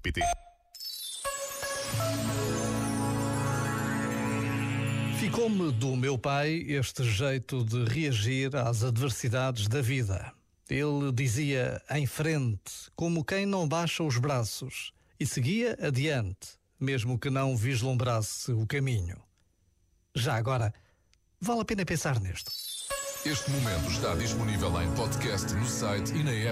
pt Ficou-me do meu pai este jeito de reagir às adversidades da vida. Ele dizia em frente, como quem não baixa os braços, e seguia adiante, mesmo que não vislumbrasse o caminho. Já agora, vale a pena pensar nisto. Este momento está disponível em podcast no site e na app.